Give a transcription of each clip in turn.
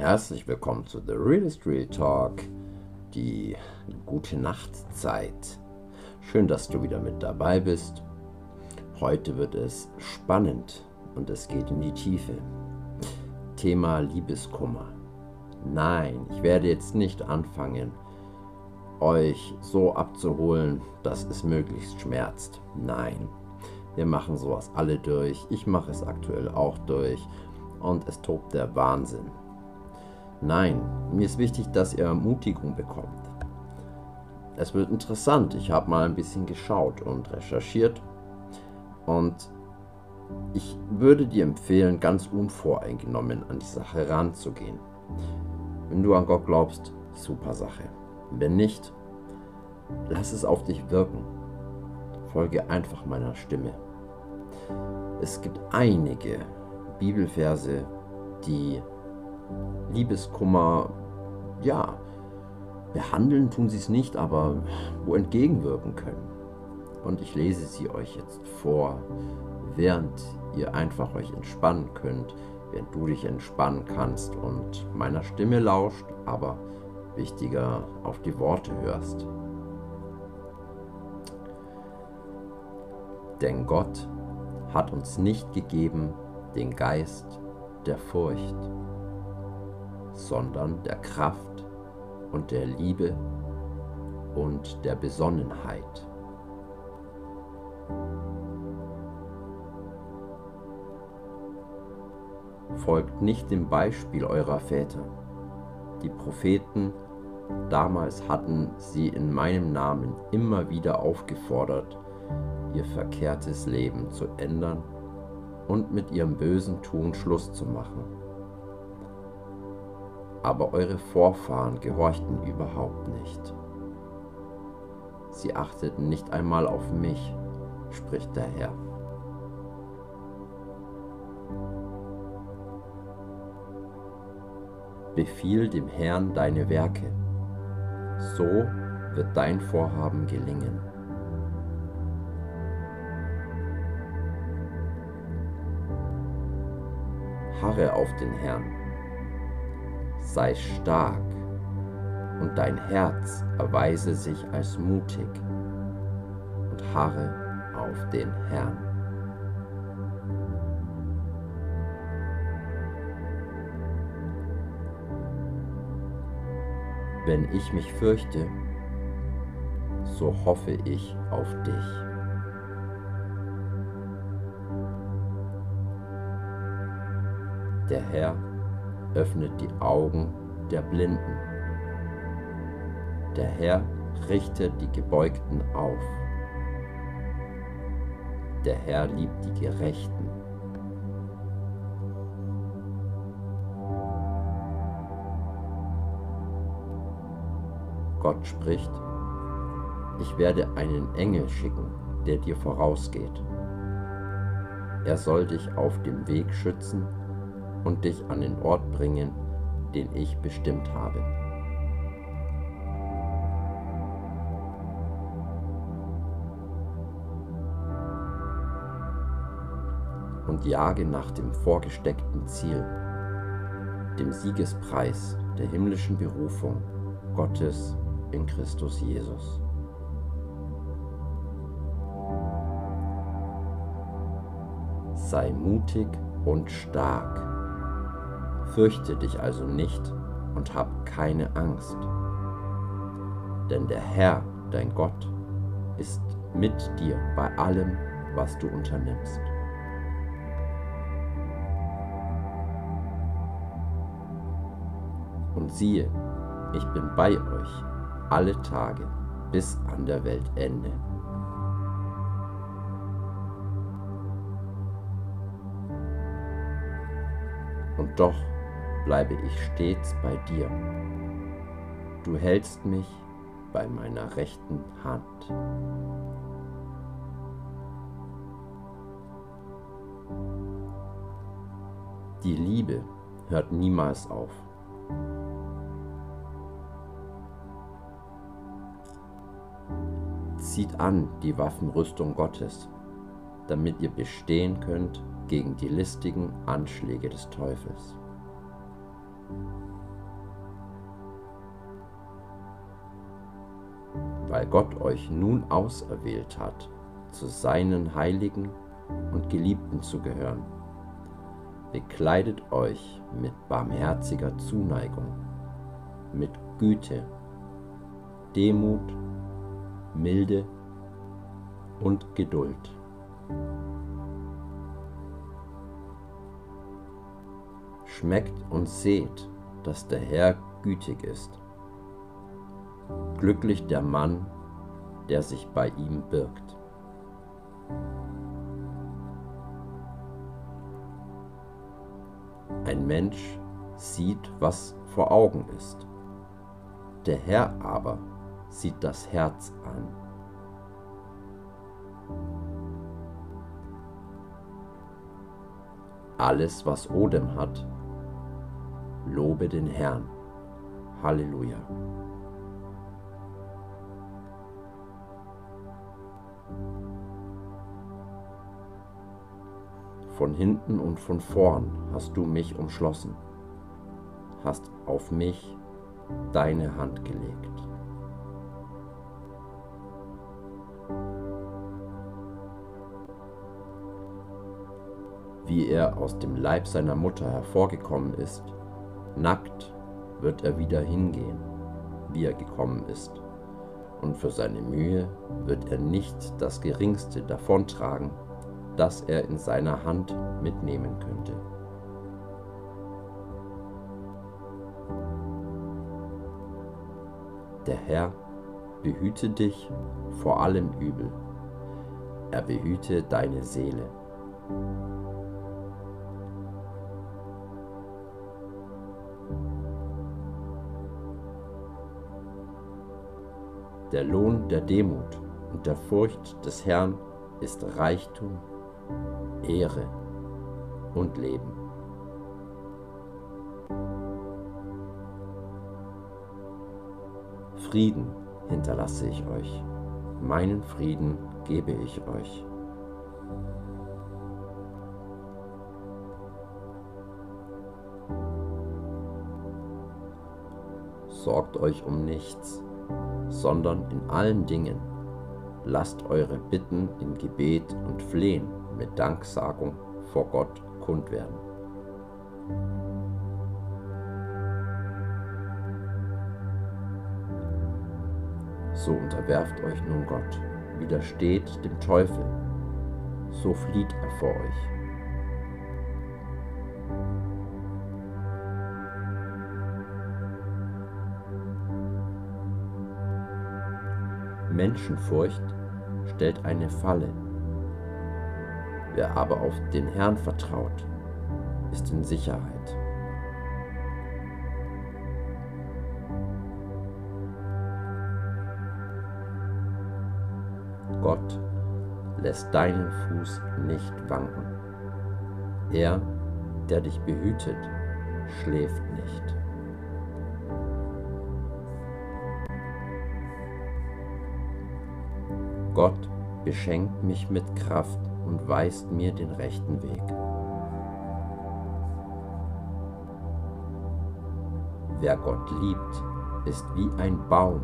Herzlich willkommen zu The Real Real Talk, die gute Nachtzeit. Schön, dass du wieder mit dabei bist. Heute wird es spannend und es geht in die Tiefe. Thema Liebeskummer. Nein, ich werde jetzt nicht anfangen, euch so abzuholen, dass es möglichst schmerzt. Nein, wir machen sowas alle durch. Ich mache es aktuell auch durch und es tobt der Wahnsinn. Nein, mir ist wichtig, dass ihr Ermutigung bekommt. Es wird interessant. Ich habe mal ein bisschen geschaut und recherchiert und ich würde dir empfehlen, ganz unvoreingenommen an die Sache ranzugehen. Wenn du an Gott glaubst, super Sache. Wenn nicht, lass es auf dich wirken. Folge einfach meiner Stimme. Es gibt einige Bibelverse, die Liebeskummer, ja, behandeln tun sie es nicht, aber wo entgegenwirken können. Und ich lese sie euch jetzt vor, während ihr einfach euch entspannen könnt, während du dich entspannen kannst und meiner Stimme lauscht, aber wichtiger auf die Worte hörst. Denn Gott hat uns nicht gegeben den Geist der Furcht, sondern der Kraft und der Liebe und der Besonnenheit. Folgt nicht dem Beispiel eurer Väter. Die Propheten damals hatten sie in meinem Namen immer wieder aufgefordert, ihr verkehrtes Leben zu ändern und mit ihrem bösen Tun Schluss zu machen. Aber eure Vorfahren gehorchten überhaupt nicht. Sie achteten nicht einmal auf mich, spricht der Herr. Befiehl dem Herrn deine Werke, so wird dein Vorhaben gelingen. Harre auf den Herrn, sei stark und dein Herz erweise sich als mutig und harre auf den Herrn. Wenn ich mich fürchte, so hoffe ich auf dich. Der Herr öffnet die Augen der Blinden. Der Herr richtet die Gebeugten auf. Der Herr liebt die Gerechten. Gott spricht, ich werde einen Engel schicken, der dir vorausgeht. Er soll dich auf dem Weg schützen und dich an den Ort bringen, den ich bestimmt habe. Und jage nach dem vorgesteckten Ziel, dem Siegespreis der himmlischen Berufung Gottes in Christus Jesus. Sei mutig und stark Fürchte dich also nicht und hab keine Angst. Denn der Herr, dein Gott, ist mit dir bei allem, was du unternimmst. Und siehe, ich bin bei euch alle Tage bis an der Weltende. Und doch bleibe ich stets bei dir. Du hältst mich bei meiner rechten Hand. Die Liebe hört niemals auf. Zieht an die Waffenrüstung Gottes, damit ihr bestehen könnt gegen die listigen Anschläge des Teufels. Weil Gott euch nun auserwählt hat, zu seinen Heiligen und Geliebten zu gehören, bekleidet euch mit barmherziger Zuneigung, mit Güte, Demut, Milde und Geduld. Schmeckt und seht, dass der Herr gütig ist. Glücklich der Mann, der sich bei ihm birgt. Ein Mensch sieht, was vor Augen ist. Der Herr aber sieht das Herz an. Alles, was Odem hat, lobe den Herrn. Halleluja. Von hinten und von vorn hast du mich umschlossen, hast auf mich deine Hand gelegt. Wie er aus dem Leib seiner Mutter hervorgekommen ist, nackt wird er wieder hingehen, wie er gekommen ist, und für seine Mühe wird er nicht das geringste davontragen, das er in seiner Hand mitnehmen könnte. Der Herr behüte dich vor allem Übel, er behüte deine Seele. Der Lohn der Demut und der Furcht des Herrn ist Reichtum, Ehre und Leben. Frieden hinterlasse ich euch, meinen Frieden gebe ich euch. Sorgt euch um nichts, sondern in allen Dingen lasst eure Bitten in Gebet und Flehen mit Danksagung vor Gott kund werden. So unterwerft euch nun Gott, widersteht dem Teufel, so flieht er vor euch. Menschenfurcht stellt eine Falle. Wer aber auf den Herrn vertraut, ist in Sicherheit. Gott lässt deinen Fuß nicht wanken. Er, der dich behütet, schläft nicht. Gott beschenkt mich mit Kraft und weist mir den rechten Weg. Wer Gott liebt, ist wie ein Baum,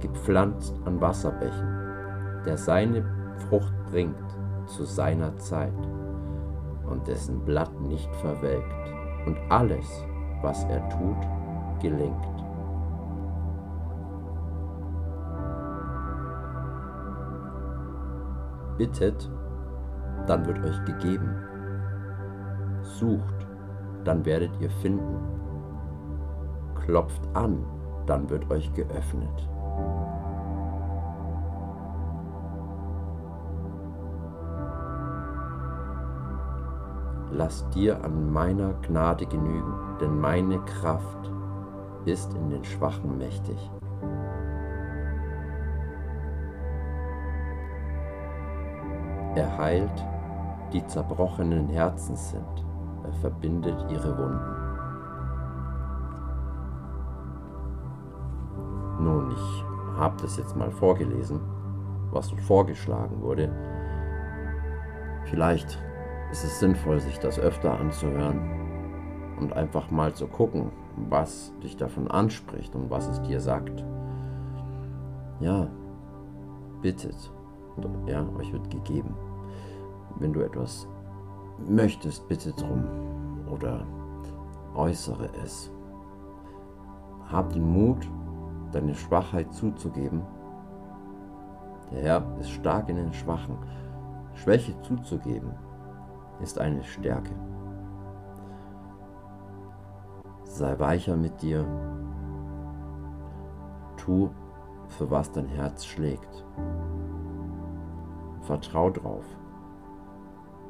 gepflanzt an Wasserbächen, der seine Frucht bringt zu seiner Zeit und dessen Blatt nicht verwelkt und alles, was er tut, gelingt. Bittet, dann wird euch gegeben. Sucht, dann werdet ihr finden. Klopft an, dann wird euch geöffnet. Lass dir an meiner Gnade genügen, denn meine Kraft ist in den Schwachen mächtig. Er heilt, die zerbrochenen Herzen sind. Er verbindet ihre Wunden. Nun, ich habe das jetzt mal vorgelesen, was vorgeschlagen wurde. Vielleicht ist es sinnvoll, sich das öfter anzuhören und einfach mal zu gucken, was dich davon anspricht und was es dir sagt. ja, bittet. Ja, euch wird gegeben. Wenn du etwas möchtest, bitte drum oder äußere es. Hab den Mut, deine Schwachheit zuzugeben. Der Herr ist stark in den Schwachen. Schwäche zuzugeben ist eine Stärke. Sei weicher mit dir. Tu, für was dein Herz schlägt. Vertrau drauf.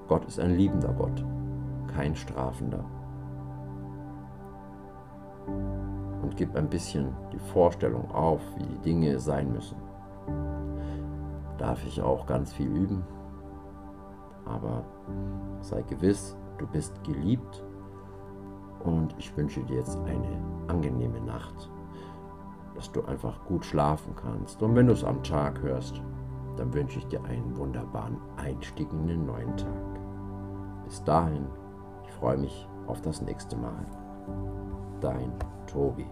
Gott ist ein liebender Gott, kein strafender. Und gib ein bisschen die Vorstellung auf, wie die Dinge sein müssen. Darf ich auch ganz viel üben, aber sei gewiss, du bist geliebt und ich wünsche dir jetzt eine angenehme Nacht, dass du einfach gut schlafen kannst. Und wenn du es am Tag hörst, dann wünsche ich dir einen wunderbaren Einstieg in den neuen Tag. Bis dahin, ich freue mich auf das nächste Mal. Dein Tobi.